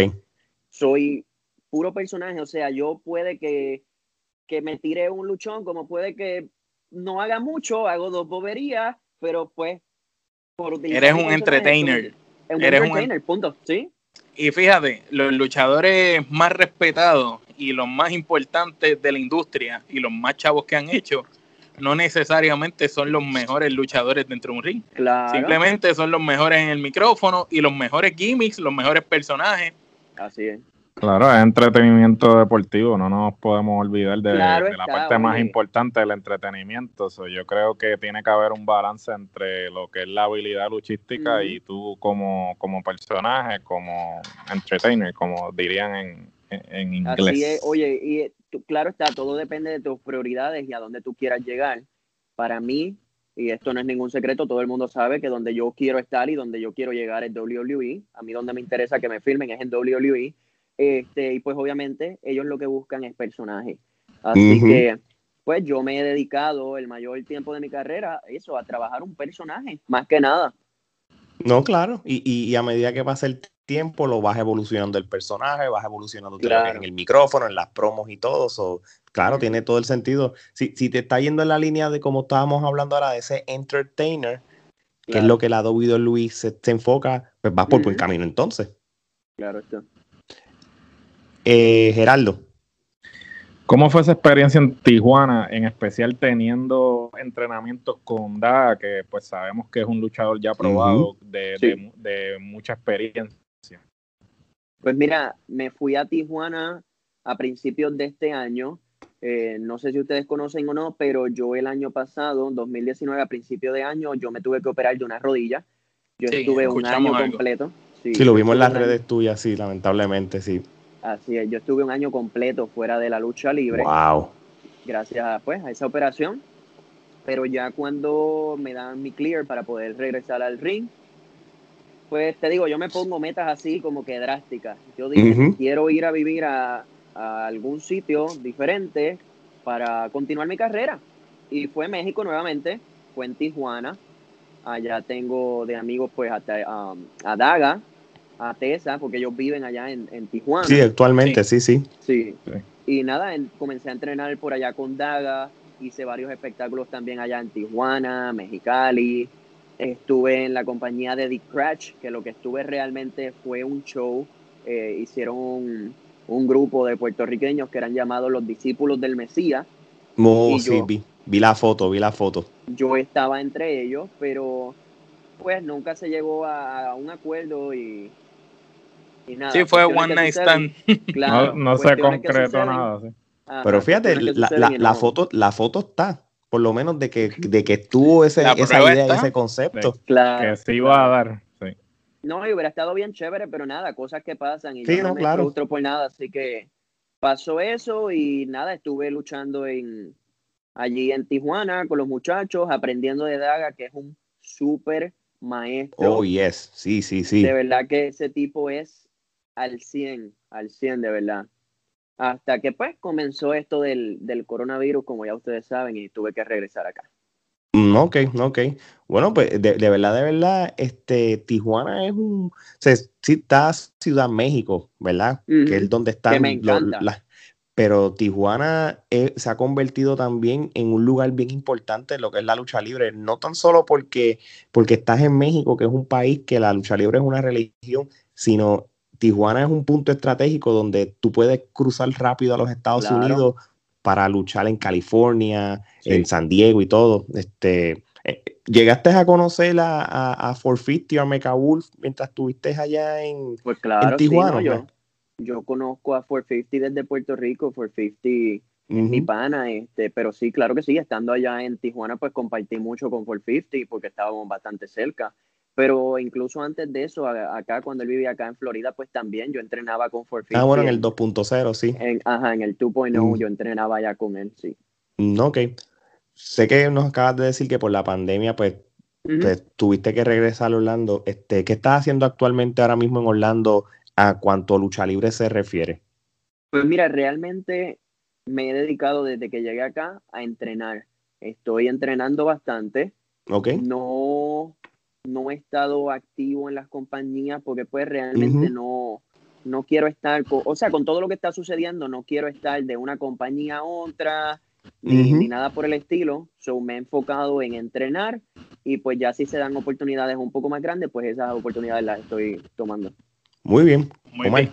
Soy puro personaje, o sea, yo puede que, que me tire un luchón, como puede que no haga mucho, hago dos boberías, pero pues por Eres un entertainer. Eres un entertainer, punto, ¿sí? Y fíjate, los luchadores más respetados y los más importantes de la industria y los más chavos que han hecho, no necesariamente son los mejores luchadores dentro de un ring. Simplemente son los mejores en el micrófono y los mejores gimmicks, los mejores personajes. Así es. Claro, es entretenimiento deportivo, no nos podemos olvidar de, la parte más importante del entretenimiento. yo creo que tiene que haber un balance entre lo que es la habilidad luchística y tú como, como personaje, como entertainer, como dirían en, en inglés. Así es, oye, y claro está, todo depende de tus prioridades y a dónde tú quieras llegar. Para mí, y esto no es ningún secreto, todo el mundo sabe que donde yo quiero estar y donde yo quiero llegar es WWE. A mí donde me interesa que me filmen es en WWE. Este, y pues obviamente ellos lo que buscan es personaje. Así que pues yo me he dedicado el mayor tiempo de mi carrera eso, a trabajar un personaje, más que nada. No, claro, y, y, a medida que pasa el tiempo lo vas evolucionando el personaje, vas evolucionando en el micrófono, en las promos y todo. So, claro, tiene todo el sentido. Si, si, te está yendo en la línea de como estábamos hablando ahora de ese entertainer, que es lo que la WWE se, se enfoca, pues vas por buen camino entonces. Claro, está. Eh, Geraldo. ¿Cómo fue esa experiencia en Tijuana, en especial teniendo entrenamientos con Da, que pues sabemos que es un luchador ya probado de, de, mucha experiencia? Pues mira, me fui a Tijuana a principios de este año. Eh, no sé si ustedes conocen o no, pero yo el año pasado, 2019, a principio de año, yo me tuve que operar de una rodilla. Yo estuve un año completo. Sí, lo vimos en las redes tuyas, sí, lamentablemente, sí. Así es, yo estuve un año completo fuera de la lucha libre. Wow. Gracias pues, a esa operación. Pero ya cuando me dan mi clear para poder regresar al ring, pues te digo, yo me pongo metas así como que drásticas. Yo dije, quiero ir a vivir a, algún sitio diferente para continuar mi carrera. Y fue México nuevamente, fue en Tijuana. Allá tengo de amigos pues hasta, um, a Daga, a Tesa, porque ellos viven allá en, Tijuana. Sí, actualmente, sí, sí. Sí. Y nada, comencé a entrenar por allá con Daga, hice varios espectáculos también allá en Tijuana, Mexicali. Estuve en la compañía de The Crash, que lo que estuve realmente fue un show. Eh, hicieron un, un, grupo de puertorriqueños que eran llamados los discípulos del Mesías. Oh, sí, vi, vi la foto, vi la foto. Yo estaba entre ellos, pero pues nunca se llegó a, un acuerdo y, nada. Sí, fue one night stand. no, se concretó nada. Pero fíjate, la, foto, la foto está, por lo menos de que, de que tuvo ese, esa idea, ese concepto. claro, que se iba a dar. No, y hubiera estado bien chévere, pero nada, cosas que pasan y no, me claro. por nada, así que pasó eso y nada, estuve luchando en allí en Tijuana con los muchachos, aprendiendo de Daga, que es un súper maestro. Oh, yes, sí, sí, sí. De verdad que ese tipo es al 100, al 100 de verdad. Hasta que pues comenzó esto del, coronavirus, como ya ustedes saben, y tuve que regresar acá. Mm, ok, ok. Bueno, pues de, verdad, de verdad, este, Tijuana es un, o sea, sí está Ciudad México, ¿verdad? Que es donde están las pero Tijuana eh, se ha convertido también en un lugar bien importante en lo que es la lucha libre, no tan solo porque, porque estás en México, que es un país que la lucha libre es una religión, sino Tijuana es un punto estratégico donde tú puedes cruzar rápido a los Estados Unidos para luchar en California, en San Diego y todo. Este, eh, ¿Llegaste a conocer a, a, a 450 o a Mecha Wolf mientras estuviste allá en, pues claro, Tijuana? yo conozco a 450 desde Puerto Rico, 450 es mi pana, este, pero sí, claro que sí, estando allá en Tijuana, pues compartí mucho con 450 porque estábamos bastante cerca. Pero incluso antes de eso, acá cuando él vivía acá en Florida, pues también yo entrenaba con 450. Ah, bueno, en el 2.0, sí. ajá, en el 2.0 mm. yo entrenaba ya con él, sí. Mm, ok. Sé que nos acabas de decir que por la pandemia, pues, pues tuviste que regresar a Orlando. Este, ¿Qué estás haciendo actualmente ahora mismo en Orlando a cuanto lucha libre se refiere? Pues mira, realmente me he dedicado desde que llegué acá a entrenar. Estoy entrenando bastante. Ok. No, no he estado activo en las compañías porque pues realmente no, no quiero estar, o sea, con todo lo que está sucediendo, no quiero estar de una compañía a otra, ni, ni, nada por el estilo. So, me he enfocado en entrenar y pues ya si se dan oportunidades un poco más grandes, pues esas oportunidades las estoy tomando. Muy bien. Muy bien.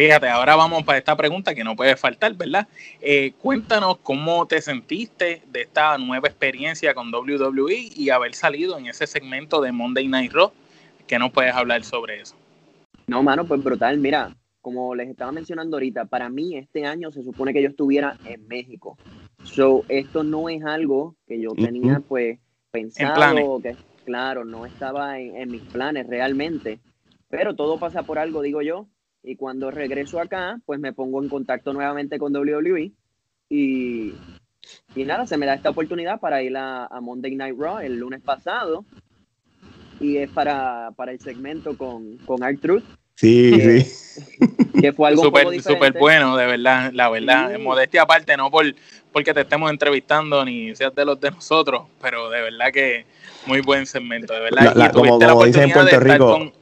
Fíjate, ahora vamos para esta pregunta que no puede faltar, ¿verdad? Eh, cuéntanos cómo te sentiste de esta nueva experiencia con WWE y haber salido en ese segmento de Monday Night Raw. ¿Qué nos puedes hablar sobre eso? No, mano, pues brutal. Mira, como les estaba mencionando ahorita, para mí este año se supone que yo estuviera en México. So, esto no es algo que yo tenía, pues, pensado, que claro, no estaba en mis planes realmente. Pero todo pasa por algo, digo yo. Y cuando regreso acá, pues me pongo en contacto nuevamente con WWE. Y, y nada, se me da esta oportunidad para ir a, Monday Night Raw el lunes pasado. Y es para, para el segmento con, con Art Truth. Sí, sí. Que fue algo súper bueno, de verdad, la verdad. En modestia aparte, no por porque te estemos entrevistando ni seas de los de nosotros, pero de verdad que muy buen segmento, de verdad. como, dicen en Puerto Rico,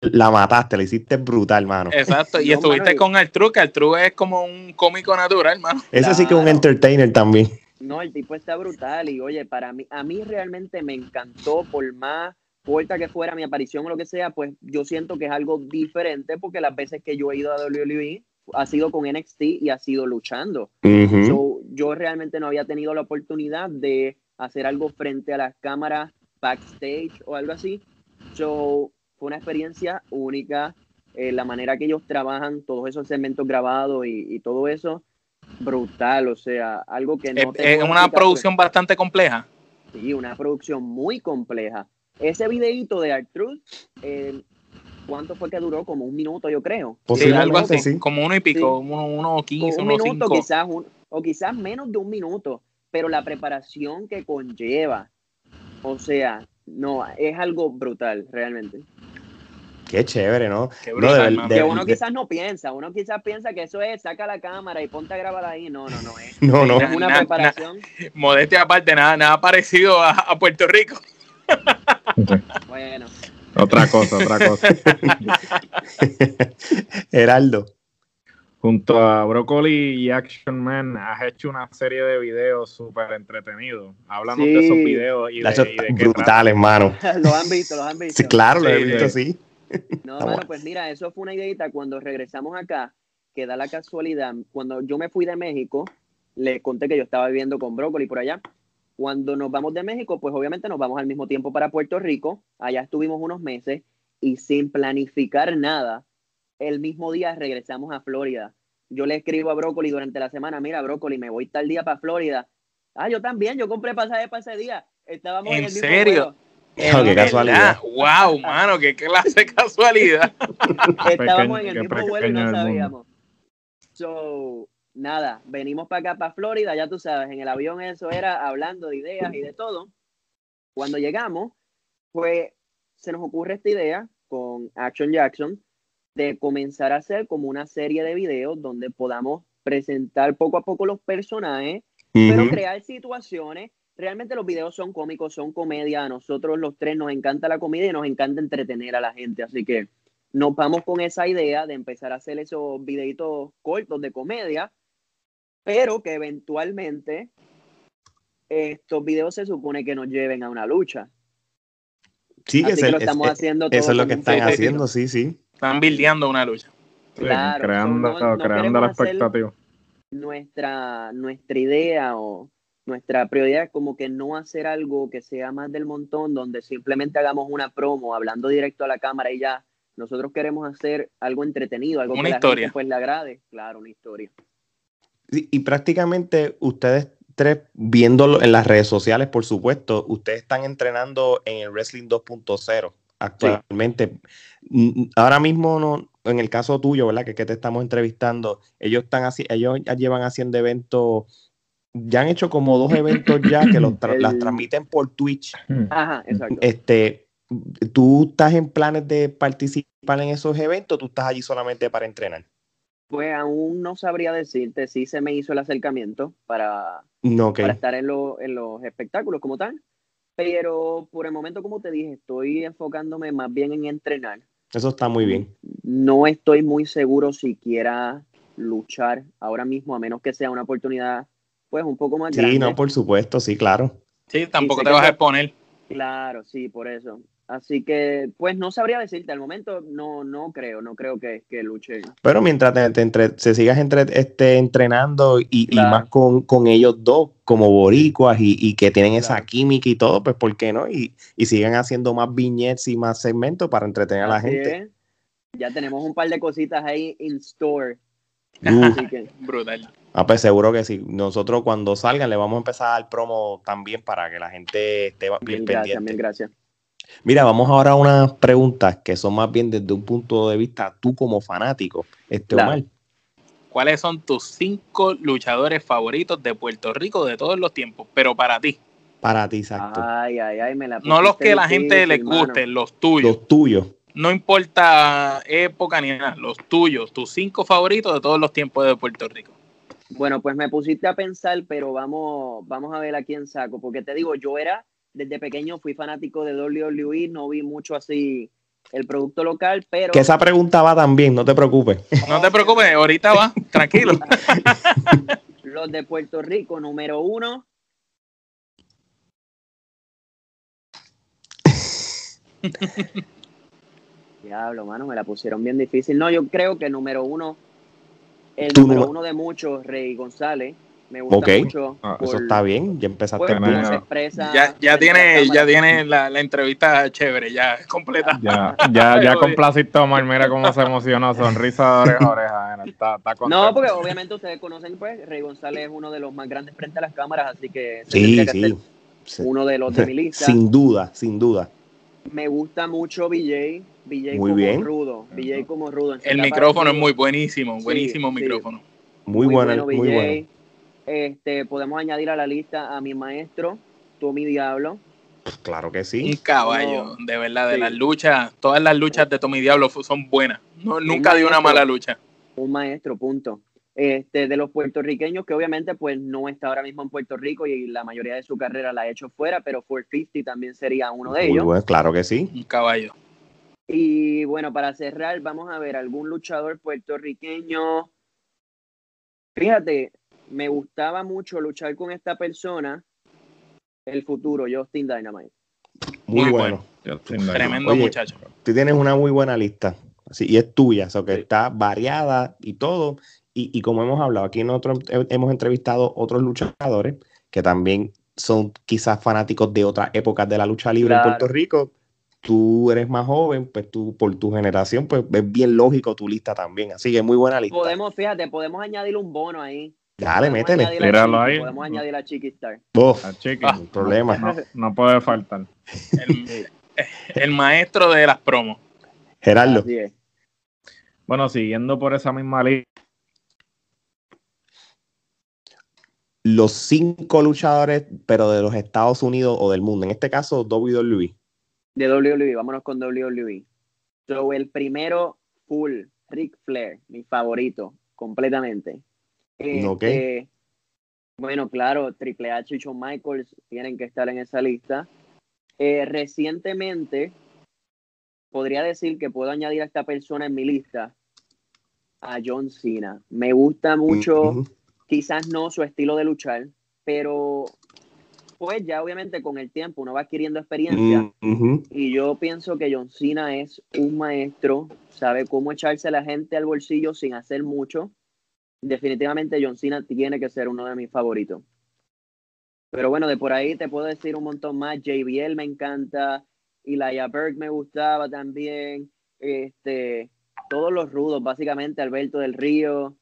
la mataste, la hiciste brutal, hermano. Exacto, y estuviste con el que el True es como un cómico natural, hermano. Ese sí que es un entertainer también. No, el tipo está brutal y oye, para mí, a mí realmente me encantó por más corta que fuera mi aparición o lo que sea, pues yo siento que es algo diferente porque las veces que yo he ido a WWE ha sido con NXT y ha sido luchando. yo realmente no había tenido la oportunidad de hacer algo frente a las cámaras backstage o algo así. So, fue una experiencia única. Eh, la manera que ellos trabajan, todos esos segmentos grabados y, todo eso, brutal. O sea, algo que no. Es, una producción bastante compleja. Sí, una producción muy compleja. Ese videito de Artruth, eh, ¿cuánto fue que duró? Como un minuto, yo creo. Sí, algo así, como uno y pico, uno, uno quince, uno minuto, Quizás o quizás menos de un minuto, pero la preparación que conlleva, o sea, no, es algo brutal, realmente. Qué chévere, ¿no? Qué brutal, que uno quizás no piensa, uno quizás piensa que eso es, saca la cámara y ponte a grabar ahí. No, no, no. Es, no, no. es una preparación. modestia aparte, nada, nada parecido a, Puerto Rico. Bueno, Otra cosa, otra cosa. Heraldo. Junto a Broccoli y Action Man, has hecho una serie de videos súper entretenidos. Háblanos de esos videos y de, y de brutales, hermano. los han visto, los han visto. Sí, claro, los he visto, sí. No, hermano, pues mira, eso fue una ideita cuando regresamos acá, que da la casualidad. Cuando yo me fui de México, le conté que yo estaba viviendo con Broccoli por allá. Cuando nos vamos de México, pues obviamente nos vamos al mismo tiempo para Puerto Rico. Allá estuvimos unos meses y sin planificar nada, el mismo día regresamos a Florida. Yo le escribo a Brócoli durante la semana, mira, Brócoli, me voy tal día para Florida. Ah, yo también, yo compré pasaje para ese día. Estábamos en, el serio? Mismo qué casualidad. Wow, mano, qué clase de casualidad. Estábamos en el mismo vuelo y no sabíamos. So, nada, venimos para acá, para Florida, ya tú sabes, en el avión eso era hablando de ideas y de todo. Cuando llegamos, pues se nos ocurre esta idea con Action Jackson de comenzar a hacer como una serie de videos donde podamos presentar poco a poco los personajes, pero crear situaciones. Realmente los videos son cómicos, son comedia. A nosotros los tres nos encanta la comedia y nos encanta entretener a la gente. Así que nos vamos con esa idea de empezar a hacer esos videitos cortos de comedia, pero que eventualmente estos videos se supone que nos lleven a una lucha. Sí, que, lo estamos haciendo eso es lo que están haciendo, sí, sí. Están bildeando una lucha. Claro, creando, creando la expectativa. Nuestra, nuestra idea o nuestra prioridad es como que no hacer algo que sea más del montón, donde simplemente hagamos una promo hablando directo a la cámara y ya. Nosotros queremos hacer algo entretenido, algo una que historia. la gente pues le agrade. Claro, una historia. Y, y prácticamente ustedes tres, viéndolo en las redes sociales, por supuesto, ustedes están entrenando en el Wrestling 2.0 actualmente. Ahora mismo, no, en el caso tuyo, ¿verdad? Que, que te estamos entrevistando, ellos están así, ellos ya llevan haciendo eventos, ya han hecho como dos eventos ya que los las transmiten por Twitch. Ajá, exacto. Este, ¿tú estás en planes de participar en esos eventos? ¿Tú estás allí solamente para entrenar? Pues aún no sabría decirte si se me hizo el acercamiento para, para estar en, en los espectáculos como tal. Pero por el momento, como te dije, estoy enfocándome más bien en entrenar. Eso está muy bien. No estoy muy seguro si quiera luchar ahora mismo, a menos que sea una oportunidad, pues, un poco más grande. Sí, no, por supuesto, sí, claro. Sí, tampoco te vas a exponer. Claro, sí, por eso. Así que, pues no sabría decirte, al momento no, no creo, no creo que, que luche. Pero mientras te, entre, se sigas entre, este, entrenando y, y más con, con, ellos dos como boricuas y, y que tienen esa química y todo, pues ¿por qué no? Y, y sigan haciendo más viñetes y más segmentos para entretener Así a la gente. Es. Ya tenemos un par de cositas ahí in store. Uh, Así que, Brutal. Ah, pues seguro que sí. Nosotros cuando salgan le vamos a empezar a dar promo también para que la gente esté bien pendiente. gracias, mil gracias. Mira, vamos ahora a unas preguntas que son más bien desde un punto de vista tú como fanático, este Claro. Omar. ¿Cuáles son tus cinco luchadores favoritos de Puerto Rico de todos los tiempos? Pero para ti. Para ti, exacto. Ay, ay, ay, me la No los que la gente le mano. gusten, los tuyos. Los tuyos. No importa época ni nada, los tuyos, tus cinco favoritos de todos los tiempos de Puerto Rico. Bueno, pues me pusiste a pensar, pero vamos, vamos a ver a quién saco, porque te digo, yo era, desde pequeño fui fanático de WWE, no vi mucho así el producto local, pero Que esa pregunta va también, no te preocupes. No te preocupes, ahorita va, tranquilo. los de Puerto Rico, número uno. Diablo, mano, me la pusieron bien difícil. No, yo creo que número uno, el Tú número no- uno de muchos, Rey González. Me gusta Ok. mucho. Ah, Eso está bien, ya empezaste se Bueno. expresa Ya, ya tiene, ya tiene la, la entrevista chévere, ya completa. Ya, ya, ya complaciste Omar, mira cómo se emocionó, sonrisa de oreja a oreja. Está, está contento. No, porque obviamente ustedes conocen, pues, Rey González es uno de los más grandes frente a las cámaras, así que Sí, tendría que sí. ser Sí. uno de los de mi lista. Sin duda, sin duda. Me gusta mucho BJ, BJ Muy como bien. rudo, BJ como rudo. El micrófono es muy buenísimo, buenísimo sí. micrófono. Muy, bueno, muy BJ. bueno. Este, podemos añadir a la lista a mi maestro, Tommy Diablo. Claro que Un sí. caballo, No, de verdad, de sí. las luchas, todas las luchas de Tommy Diablo son buenas. No, nunca dio una mala lucha. un maestro, punto. Este, de los puertorriqueños, que obviamente pues no está ahora mismo en Puerto Rico y la mayoría de su carrera la ha hecho fuera, pero 450 también sería uno de Muy ellos. bueno, claro que sí. Un caballo. Y bueno, para cerrar, vamos a ver algún luchador puertorriqueño. Fíjate, me gustaba mucho luchar con esta persona. El futuro, Justin Dynamite. Muy, bueno. Tremendo muchacho. Tú tienes una muy buena lista. Así, y es tuya, o sea, que está variada y todo. Y, y, como hemos hablado, aquí nosotros hemos entrevistado otros luchadores que también son quizás fanáticos de otras épocas de la lucha libre en Puerto Rico. Tú eres más joven, pues tú por tu generación, pues es bien lógico tu lista también. Así que muy buena lista. Podemos, fíjate, podemos añadir un bono ahí. Dale, métele. Tíralo ahí. Podemos añadir a Chiqui Star. a Chiqui. Ah, problema. No, no, puede faltar. El, el, maestro de las promos. Gerardo. Bueno, siguiendo por esa misma línea. Los cinco luchadores, pero de los Estados Unidos o del mundo. En este caso, WWE. De WWE, vámonos con WWE. So, el primero, full, Ric Flair, mi favorito, completamente. Este, bueno, claro, Triple H y Shawn Michaels tienen que estar en esa lista. Eh, recientemente, podría decir que puedo añadir a esta persona en mi lista, a John Cena. Me gusta mucho, quizás no su estilo de luchar, pero pues ya obviamente con el tiempo uno va adquiriendo experiencia. Y yo pienso que John Cena es un maestro, sabe cómo echarse a la gente al bolsillo sin hacer mucho definitivamente John Cena tiene que ser uno de mis favoritos. Pero bueno, de por ahí te puedo decir un montón más. JBL me encanta. Elijah Berg me gustaba también. Este, todos los rudos, básicamente, Alberto del Río.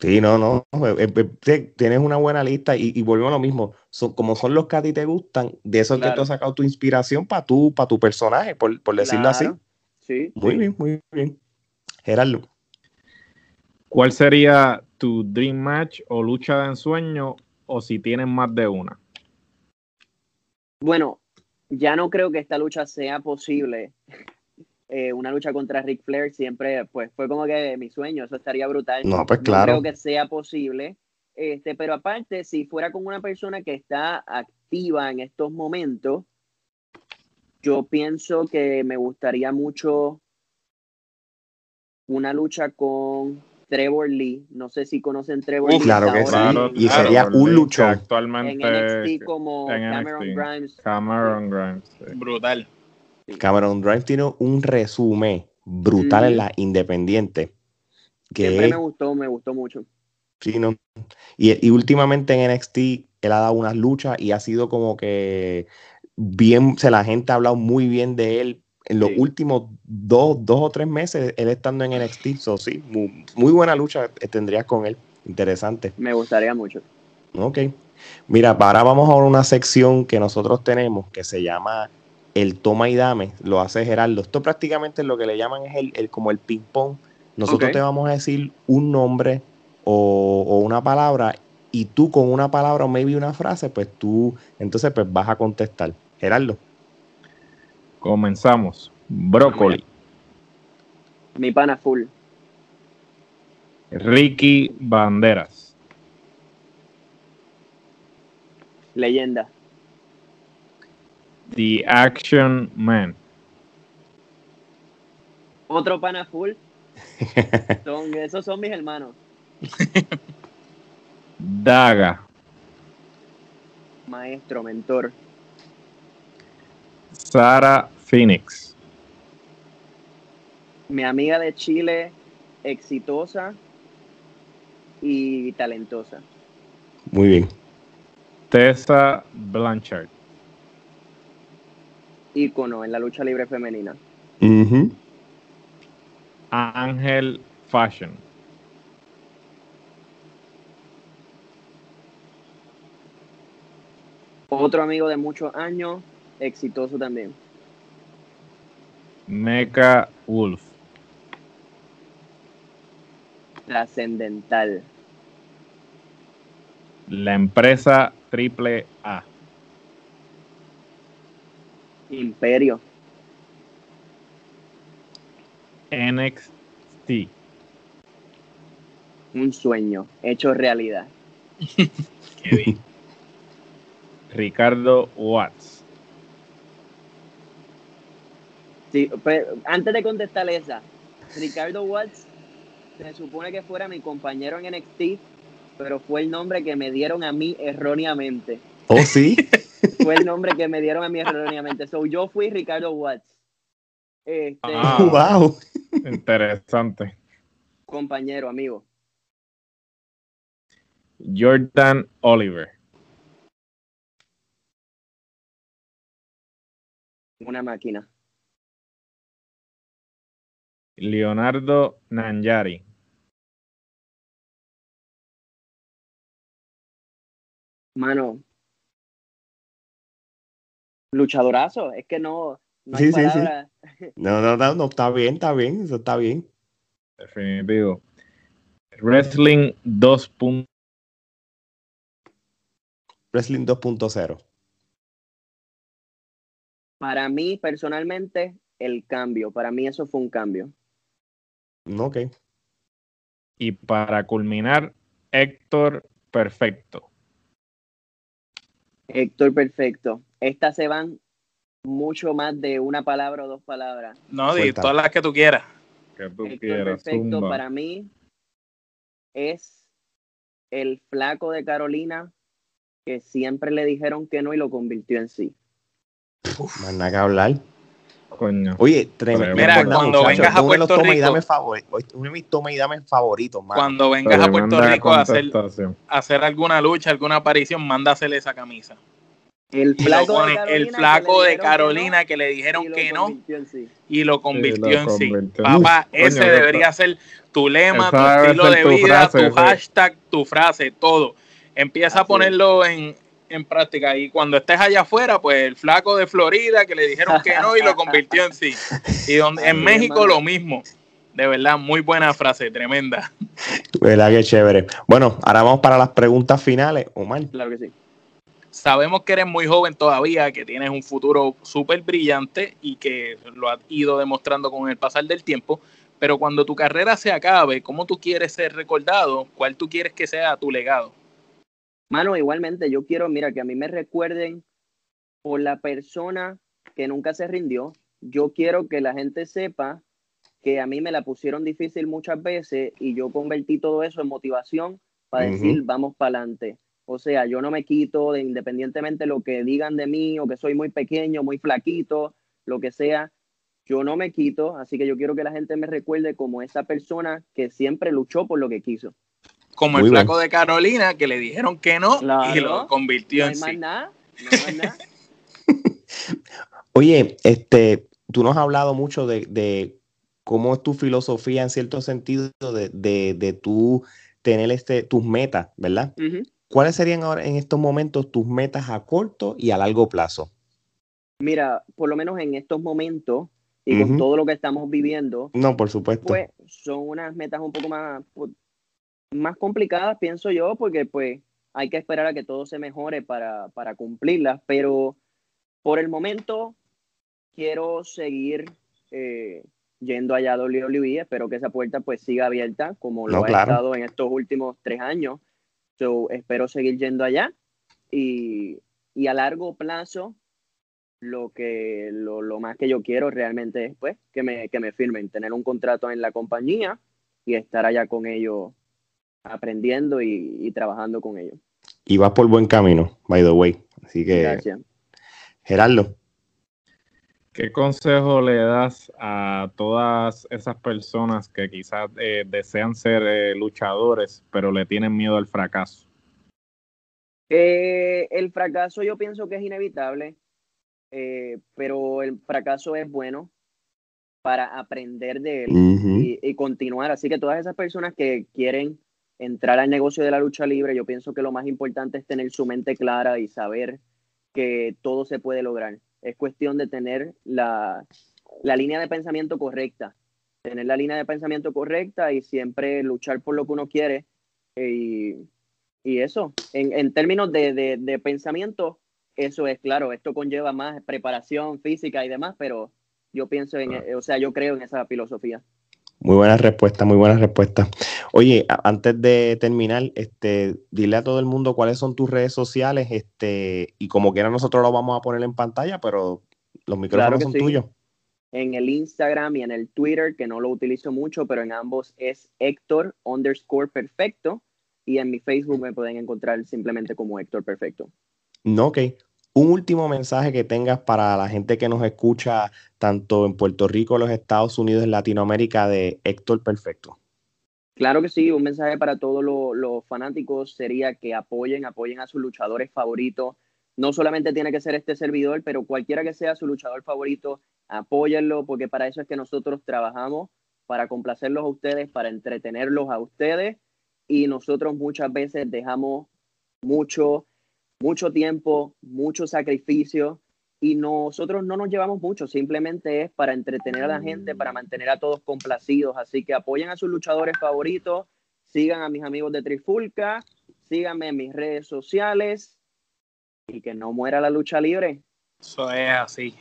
Sí, no, no. Eh, eh, eh, tienes una buena lista y, y volvemos a lo mismo. Son, como son los que a ti te gustan, de eso es que tú has sacado tu inspiración para tu, para tu personaje, por, decirlo así. Sí. Muy bien, muy bien. Gerardo. ¿Cuál sería tu dream match o lucha de ensueño o si tienen más de una? Bueno, ya no creo que esta lucha sea posible. Eh, una lucha contra Ric Flair siempre pues fue como que mi sueño, eso estaría brutal. No, pues claro. No creo que sea posible. Este, pero aparte, si fuera con una persona que está activa en estos momentos, yo pienso que me gustaría mucho una lucha con Trevor Lee. No sé si conocen Trevor Lee. Claro que sí. y sería un luchón. Actualmente en NXT como Cameron Grimes. Cameron Grimes. Brutal. Cameron Grimes tiene un resumen brutal en la independiente. Que Siempre me gustó, me gustó mucho. Sí, no. Y, y últimamente en NXT él ha dado unas luchas y ha sido como que bien, se la gente ha hablado muy bien de él en los últimos dos, dos o tres meses, él estando en NXT. So, sí, muy, buena lucha tendrías con él. Interesante. Me gustaría mucho. Ok. Mira, ahora vamos a una sección que nosotros tenemos que se llama el toma y dame. Lo hace Gerardo. Esto prácticamente lo que le llaman es el, como el ping-pong. Nosotros te vamos a decir un nombre o, o, una palabra y tú con una palabra o maybe una frase, pues tú entonces pues vas a contestar. Gerardo. Comenzamos. Brócoli. Mi pana full. Ricky Banderas. Leyenda. The Action Man. Otro pana full. son, esos son mis hermanos. Daga. Maestro, mentor. Sara Phoenix. Mi amiga de Chile, exitosa y talentosa. Muy bien. Tessa Blanchard. Ícono en la lucha libre femenina. Ángel Fashion. Otro amigo de muchos años, exitoso también. Mecha Wolf. Trascendental. La empresa triple A. Imperio. NXT. Un sueño hecho realidad. Ricardo Watts. Sí, pues, antes de contestar esa, Ricardo Watts se supone que fuera mi compañero en NXT, pero fue el nombre que me dieron a mí erróneamente. ¿Oh, sí? fue el nombre que me dieron a mí erróneamente. So, yo fui Ricardo Watts. Este, ah, wow. Interesante. Compañero, amigo. Jordan Oliver. Una máquina. Leonardo Nanjari. Mano. Luchadorazo. Es que no. no sí, sí, sí. No, no, no, no, está bien, está bien, eso está bien. Definitivo. Wrestling 2. Wrestling 2.0. Para mí, personalmente, el cambio. Para mí eso fue un cambio. Ok. Y para culminar, Héctor Perfecto. Héctor Perfecto. Estas se van mucho más de una palabra o dos palabras. No, de todas las que tú quieras. Que tú Héctor quieras. Perfecto zumba. para mí es el flaco de Carolina que siempre le dijeron que no y lo convirtió en sí. Más nada que hablar. Coño. Oye, tremendo. Mira, cuando vengas a Puerto toma y Rico- dame favor- uno de mis toma y dame favoritos, mano. Cuando vengas a Puerto Rico a hacer, a hacer alguna lucha, alguna aparición, mándasele esa camisa. El flaco, pone de, Carolina el que flaco le de dijeron que Carolina que le no dijeron y lo que no convirtió en sí. y lo convirtió en sí. Papá, ese debería ser tu lema, tu esa estilo de tu vida, frase, tu hashtag, tu frase, todo. Empieza a ponerlo en, en práctica y cuando estés allá afuera, pues el flaco de Florida que le dijeron que no y lo convirtió en sí. Y donde, en México lo mismo. De verdad, muy buena frase, tremenda. ¿Verdad que chévere? Bueno, ahora vamos para las preguntas finales. Omar. Claro que sí. Sabemos que eres muy joven todavía, que tienes un futuro súper brillante y que lo has ido demostrando con el pasar del tiempo, pero cuando tu carrera se acabe, ¿cómo tú quieres ser recordado? ¿Cuál tú quieres que sea tu legado? Mano, igualmente, yo quiero, mira, que a mí me recuerden por la persona que nunca se rindió. Yo quiero que la gente sepa que a mí me la pusieron difícil muchas veces y yo convertí todo eso en motivación para decir, vamos para adelante. O sea, yo no me quito de independientemente lo que digan de mí o que soy muy pequeño, muy flaquito, lo que sea. Yo no me quito, así que yo quiero que la gente me recuerde como esa persona que siempre luchó por lo que quiso. Como Muy el bien. flaco de Carolina, que le dijeron que no y lo convirtió No en hay más sí. nada, no hay más nada. Oye, este, tú nos has hablado mucho de, de cómo es tu filosofía en cierto sentido de, de, de tú tener este, tus metas, ¿verdad? ¿Cuáles serían ahora en estos momentos tus metas a corto y a largo plazo? Mira, por lo menos en estos momentos y con todo lo que estamos viviendo, No, por supuesto. pues son unas metas un poco más, más complicadas, pienso yo, porque pues hay que esperar a que todo se mejore para, para cumplirlas, pero por el momento quiero seguir eh, yendo allá a WWE, espero que esa puerta pues siga abierta como lo No, ha claro. estado en estos últimos tres años, so, espero seguir yendo allá. Y, y a largo plazo lo que lo, lo más que yo quiero realmente es pues que me, que me firmen, tener un contrato en la compañía y estar allá con ellos aprendiendo y, y trabajando con ellos. Y vas por buen camino, by the way. Así que, Gracias. Gerardo, ¿Qué consejo le das a todas esas personas que quizás eh, desean ser eh, luchadores, pero le tienen miedo al fracaso? Eh, el fracaso yo pienso que es inevitable, eh, pero el fracaso es bueno para aprender de él y continuar. Así que todas esas personas que quieren entrar al negocio de la lucha libre, yo pienso que lo más importante es tener su mente clara y saber que todo se puede lograr. Es cuestión de tener la, la línea de pensamiento correcta, tener la línea de pensamiento correcta y siempre luchar por lo que uno quiere. eh, Y, y eso, en, en términos de, de, de pensamiento, eso es claro, esto conlleva más preparación física y demás, pero yo pienso en, eh, o sea, yo creo en esa filosofía. Muy buena respuesta, muy buena respuesta. Oye, antes de terminar, este, dile a todo el mundo cuáles son tus redes sociales, este, y como quiera nosotros lo vamos a poner en pantalla, pero los micrófonos son sí. tuyos. En el Instagram y en el Twitter, que no lo utilizo mucho, pero en ambos es Héctor underscore perfecto. Y en mi Facebook me pueden encontrar simplemente como Héctor Perfecto. No, ok. Un último mensaje que tengas para la gente que nos escucha tanto en Puerto Rico, los Estados Unidos, Latinoamérica de Héctor Perfecto. Claro que sí, un mensaje para todos los, fanáticos sería que apoyen, apoyen a sus luchadores favoritos. No solamente tiene que ser este servidor, pero cualquiera que sea su luchador favorito, apóyenlo, porque para eso es que nosotros trabajamos, para complacerlos a ustedes, para entretenerlos a ustedes. Y nosotros muchas veces dejamos mucho, mucho tiempo, mucho sacrificio y nosotros no nos llevamos mucho, simplemente es para entretener a la gente, para mantener a todos complacidos. Así que apoyen a sus luchadores favoritos, sigan a mis amigos de Trifulca, síganme en mis redes sociales y que no muera la lucha libre. Eso es así.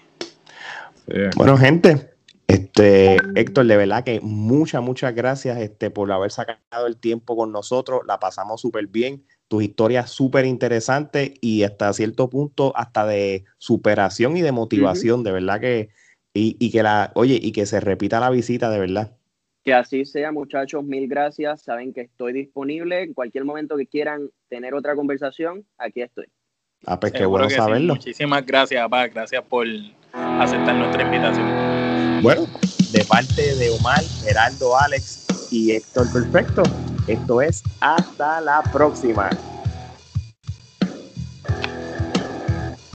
Bueno, gente, este Héctor, de verdad que muchas, muchas gracias este, por haber sacado el tiempo con nosotros. La pasamos súper bien tus historias súper interesantes y hasta cierto punto hasta de superación y de motivación, de verdad que, y, que la, oye, y que se repita la visita, de verdad. Que así sea, muchachos, mil gracias. Saben que estoy disponible en cualquier momento que quieran tener otra conversación, aquí estoy. Ah, pues qué bueno saberlo. Muchísimas gracias, papá. Gracias por aceptar nuestra invitación. Bueno, de parte de Omar, Geraldo, Alex y Héctor Perfecto, esto es hasta la próxima.